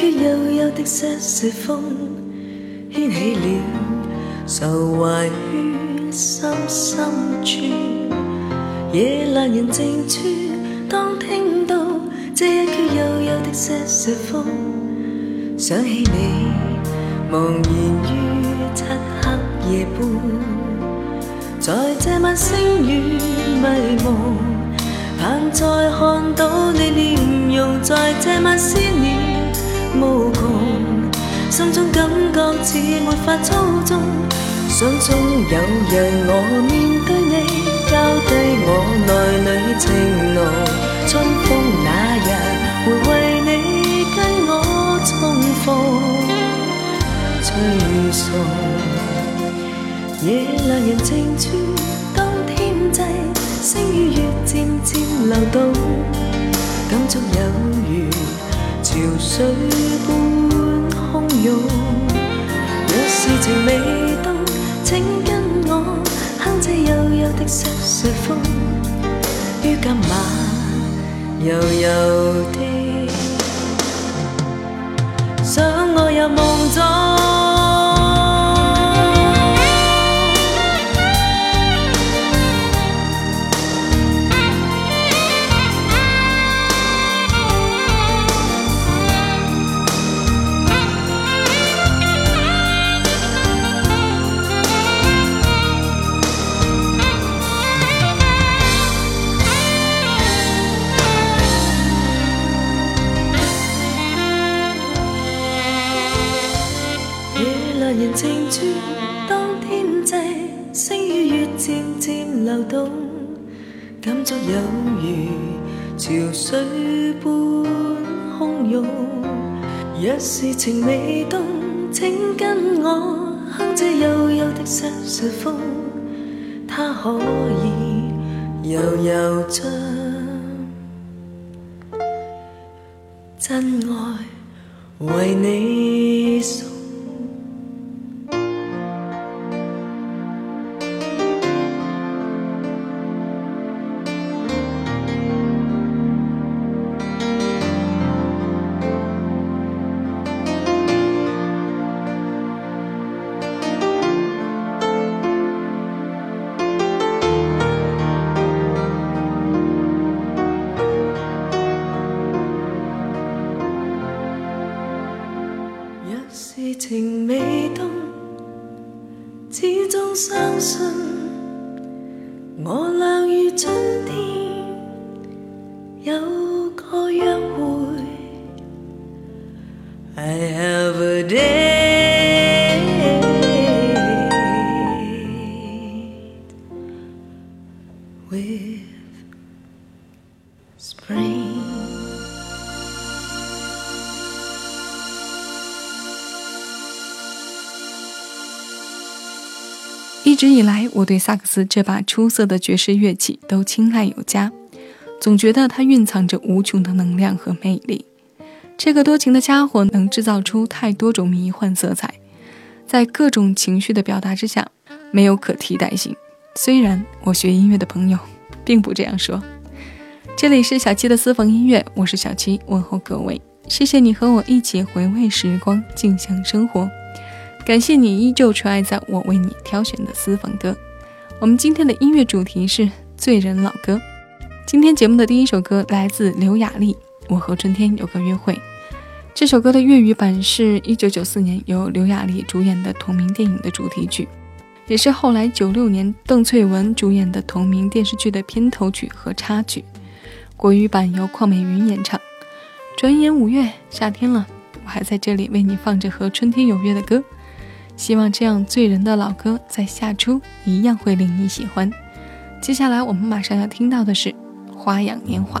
静处响起了一阙悠悠的瑟瑟风，牵起了愁怀于心深处。夜阑人静处，当听到这一阙悠悠的瑟瑟风，想起你茫然于漆黑夜半，在这晚星雨迷蒙。盼再看到你面容，在这晚思念无穷，心中感觉似没法操纵。想中有日我面对你，交低我内里情浓。春风那日会为你跟我重逢，吹送夜阑人静处，当天际。星与月渐渐流动，感触有如潮水般汹涌。若是情未冻，请跟我哼这悠悠的瑟瑟风，于今晚悠悠的想我入梦中。有如潮水般汹涌，若是情未冻，请跟我哼这悠悠的瑟瑟风，它可以悠悠唱，真爱为你送。送。一直以来，我对萨克斯这把出色的爵士乐器都青睐有加，总觉得它蕴藏着无穷的能量和魅力。这个多情的家伙能制造出太多种迷幻色彩，在各种情绪的表达之下，没有可替代性。虽然我学音乐的朋友并不这样说。这里是小七的私房音乐，我是小七，问候各位，谢谢你和我一起回味时光，静享生活。感谢你依旧宠爱在我为你挑选的私房歌。我们今天的音乐主题是醉人老歌。今天节目的第一首歌来自刘雅丽，《我和春天有个约会》。这首歌的粤语版是一九九四年由刘雅丽主演的同名电影的主题曲，也是后来九六年邓萃雯主演的同名电视剧的片头曲和插曲。国语版由邝美云演唱。转眼五月，夏天了，我还在这里为你放着和春天有约的歌。希望这样醉人的老歌在夏初一样会令你喜欢。接下来我们马上要听到的是《花样年华》。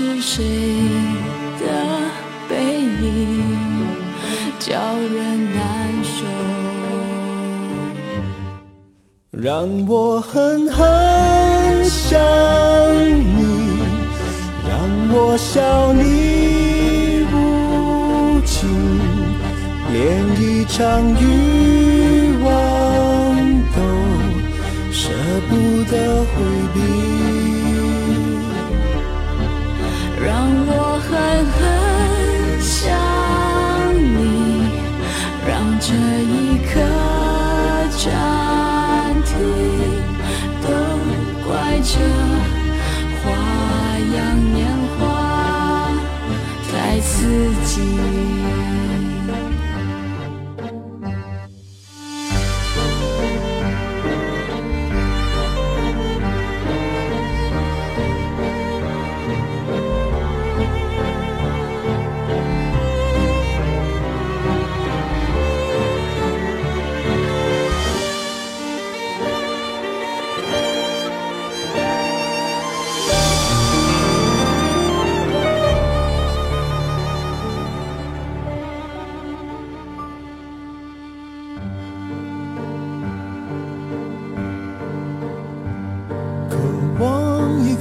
是谁的背影叫人难受，让我狠狠想你，让我笑你无情。连一场欲望都舍不得回避，刺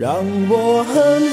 让我恨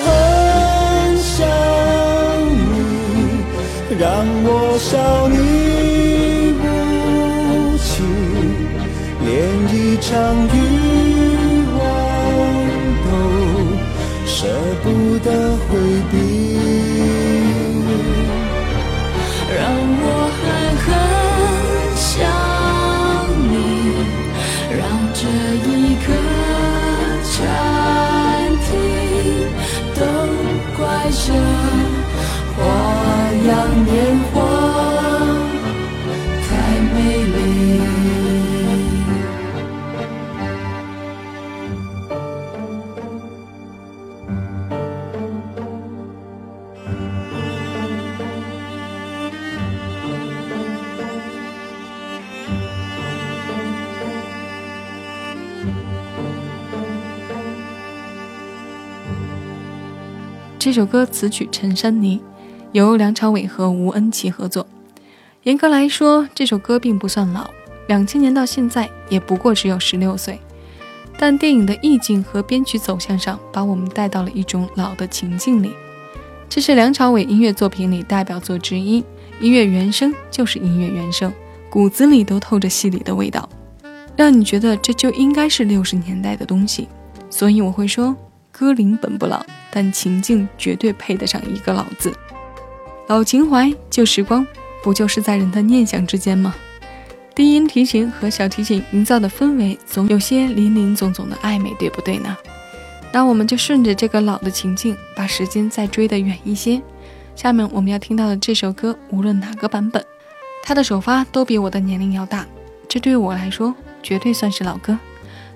这首歌词曲陈珊妮，由梁朝伟和吴恩琪合作。严格来说，这首歌并不算老，两千年到现在也不过只有十六岁。但电影的意境和编曲走向上，把我们带到了一种老的情境里。这是梁朝伟音乐作品里代表作之一，音乐原声就是音乐原声，骨子里都透着戏里的味道，让你觉得这就应该是六十年代的东西。所以我会说。歌龄本不老，但情境绝对配得上一个“老”字。老情怀、旧时光，不就是在人的念想之间吗？低音提琴和小提琴营造的氛围，总有些林林总总的暧昧，对不对呢？那我们就顺着这个老的情境，把时间再追得远一些。下面我们要听到的这首歌，无论哪个版本，它的首发都比我的年龄要大，这对我来说绝对算是老歌。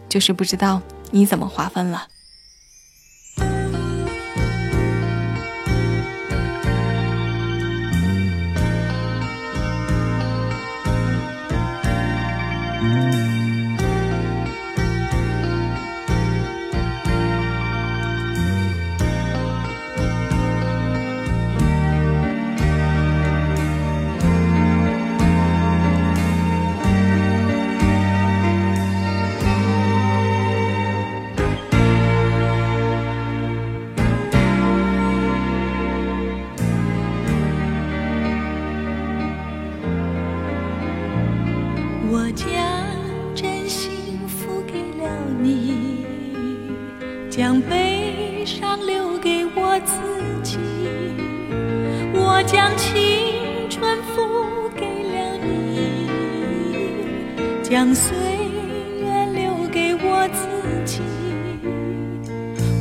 就是不知道你怎么划分了。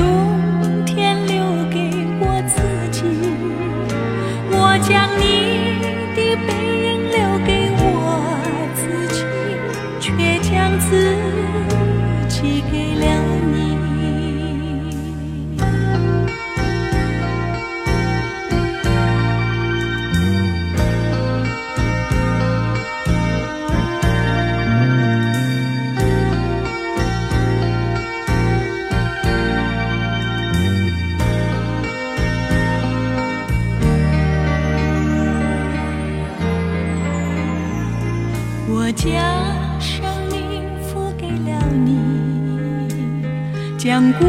冬天留给我自己，我将你将孤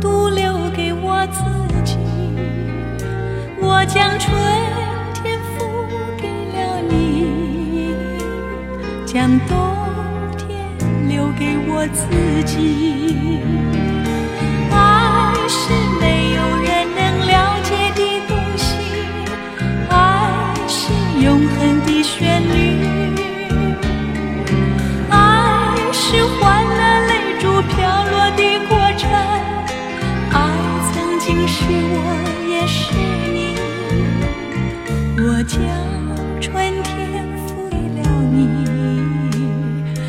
独留给我自己。我将春天付给了你，将冬天留给我自己。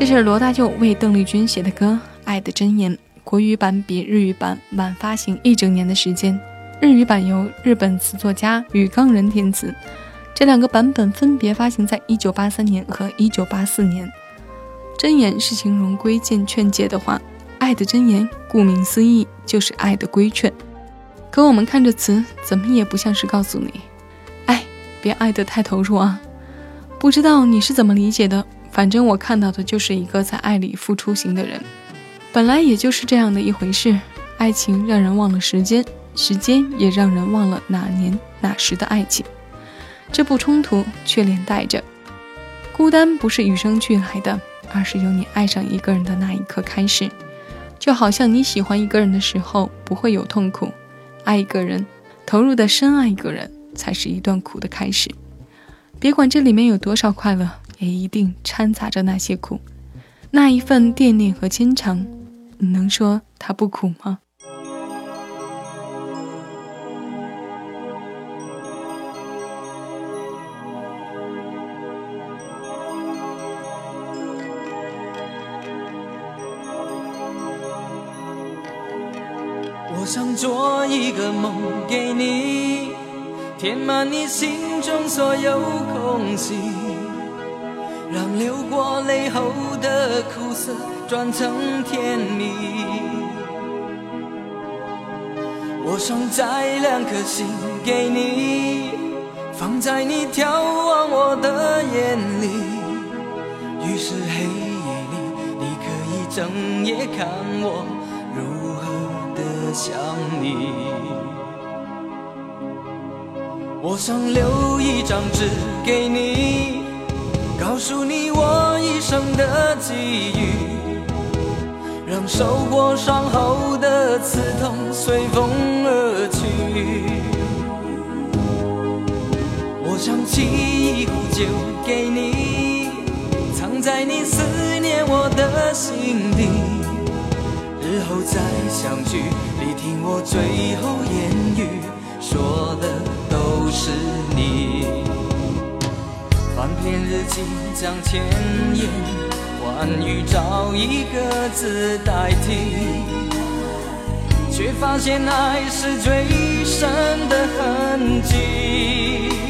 这是罗大佑为邓丽君写的歌《爱的箴言》，国语版比日语版晚发行一整年的时间。日语版由日本词作家宇冈人填词，这两个版本分别发行在1983年和1984年。箴言是形容规谏劝诫的话，爱的箴言顾名思义就是爱的规劝。可我们看着词，怎么也不像是告诉你，爱别爱得太投入啊。不知道你是怎么理解的？反正我看到的就是一个在爱里付出型的人，本来也就是这样的一回事。爱情让人忘了时间，时间也让人忘了哪年哪时的爱情。这不冲突，却连带着孤单，不是与生俱来的，而是由你爱上一个人的那一刻开始。就好像你喜欢一个人的时候不会有痛苦，爱一个人，投入的深爱一个人，才是一段苦的开始。别管这里面有多少快乐。也一定掺杂着那些苦，那一份惦念和牵肠，你能说它不苦吗？我想做一个梦给你，填满你心中所有空隙。流过泪后的苦涩转成甜蜜。我想摘两颗心给你，放在你眺望我的眼里。于是黑夜里，你可以整夜看我如何的想你。我想留一张纸给你，告诉你我一生的际遇。让受过伤后的刺痛随风而去。我想沏一壶酒给你，藏在你思念我的心底。日后再相聚，你听我最后言语，说的都是你。翻篇日记，将千言。万语找一个字代替，却发现爱是最深的痕迹。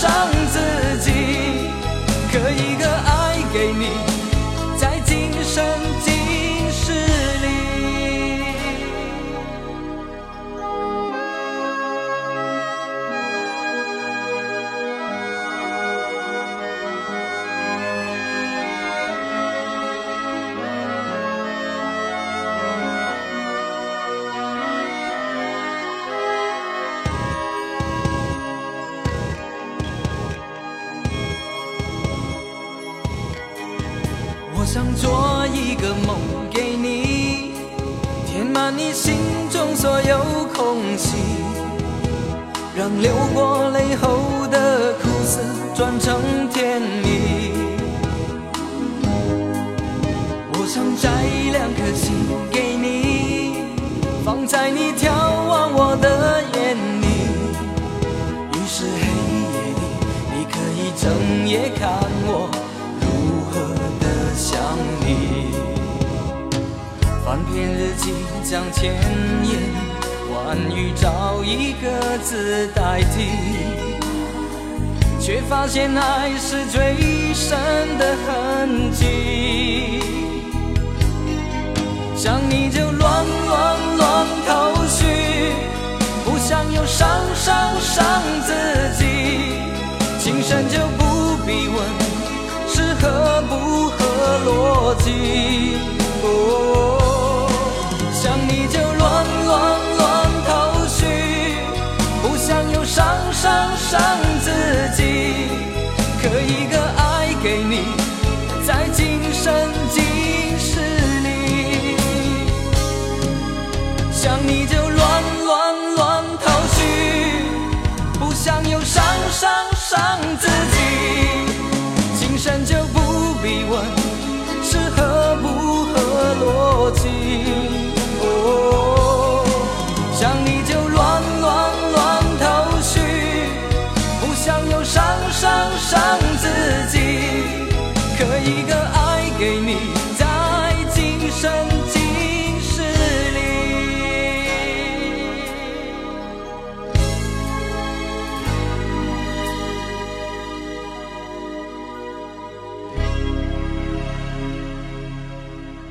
伤自己，刻一个爱给你。流过泪后的苦涩转成甜蜜。我想摘两颗心给你，放在你眺望我的眼里。于是黑夜里，你可以整夜看我如何的想你。翻篇日记，将千言关于找一个字代替，却发现爱是最深的痕迹。想你就乱乱乱头绪，不想又伤伤伤自己。情深就不必问是合不合逻辑。伤自己，刻一个爱给你，在今生今世里。想你就乱乱乱头绪，不想又伤伤伤自己。情深就不必问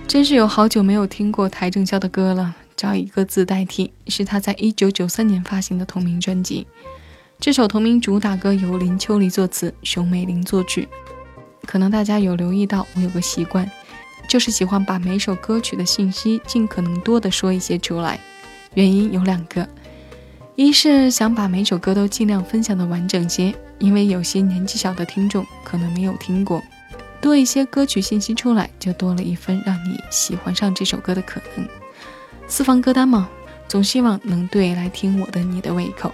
真是有好久没有听过邰正宵的歌了。找一个字代替，是他在一九九三年发行的同名专辑。这首同名主打歌由林秋离作词，熊美玲作曲。可能大家有留意到，我有个习惯，就是喜欢把每首歌曲的信息尽可能多的说一些出来。原因有两个，一是想把每首歌都尽量分享的完整些，因为有些年纪小的听众可能没有听过。多一些歌曲信息出来，就多了一分让你喜欢上这首歌的可能。私房歌单嘛，总希望能对来听我的你的胃口。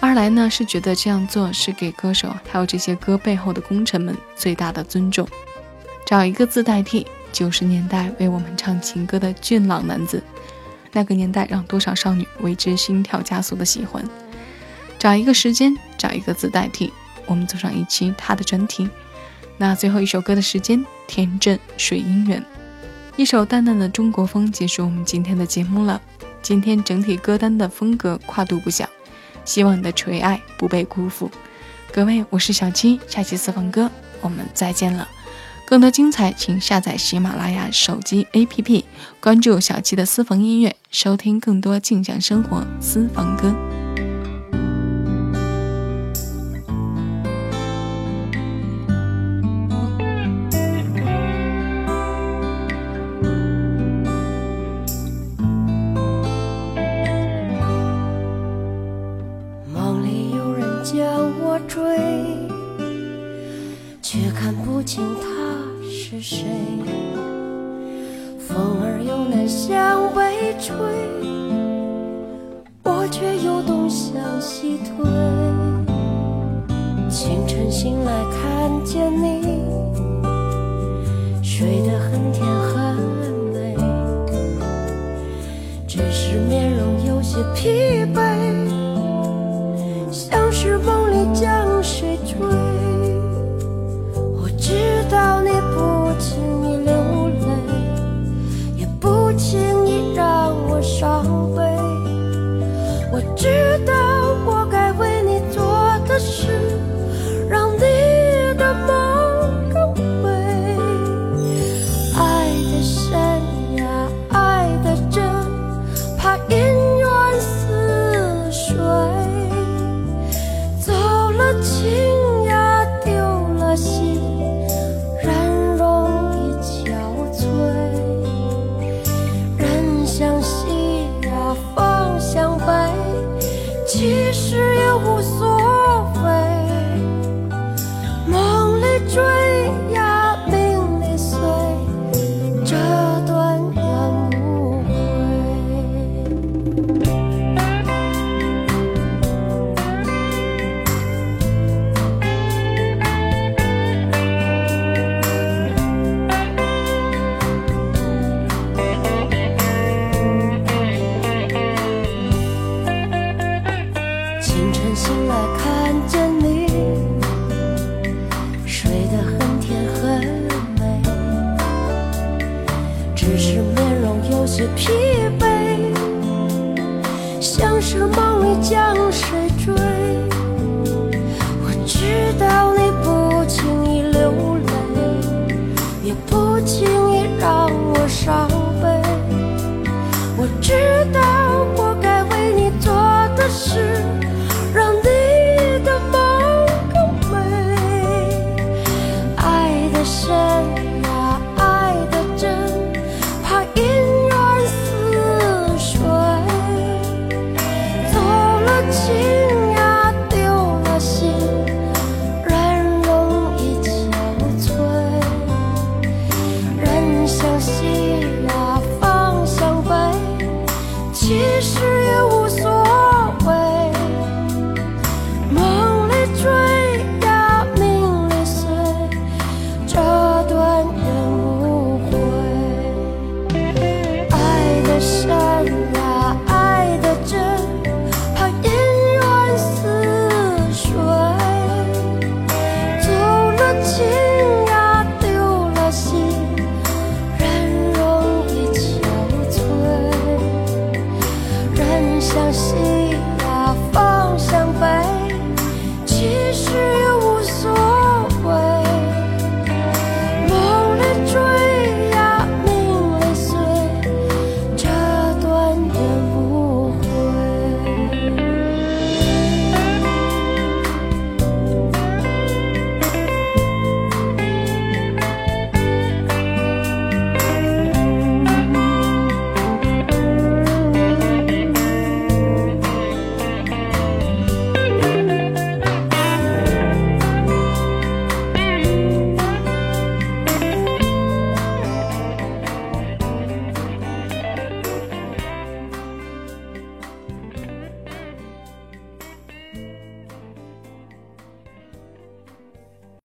二来呢，是觉得这样做是给歌手还有这些歌背后的功臣们最大的尊重。找一个字代替九十年代为我们唱情歌的俊朗男子，那个年代让多少少女为之心跳加速的喜欢。找一个时间，找一个字代替，我们走上一期他的专题。那最后一首歌的时间，田震水姻缘，一首淡淡的中国风，结束我们今天的节目了。今天整体歌单的风格跨度不小，希望你的垂爱不被辜负。各位，我是小七，下期私房歌我们再见了。更多精彩，请下载喜马拉雅手机 APP，关注小七的私房音乐，收听更多静享生活私房歌。向西推清晨醒来看见你，睡得很甜很美，只是面容有些疲惫，醒来看见你睡得很甜很美只是面容有些疲惫像是梦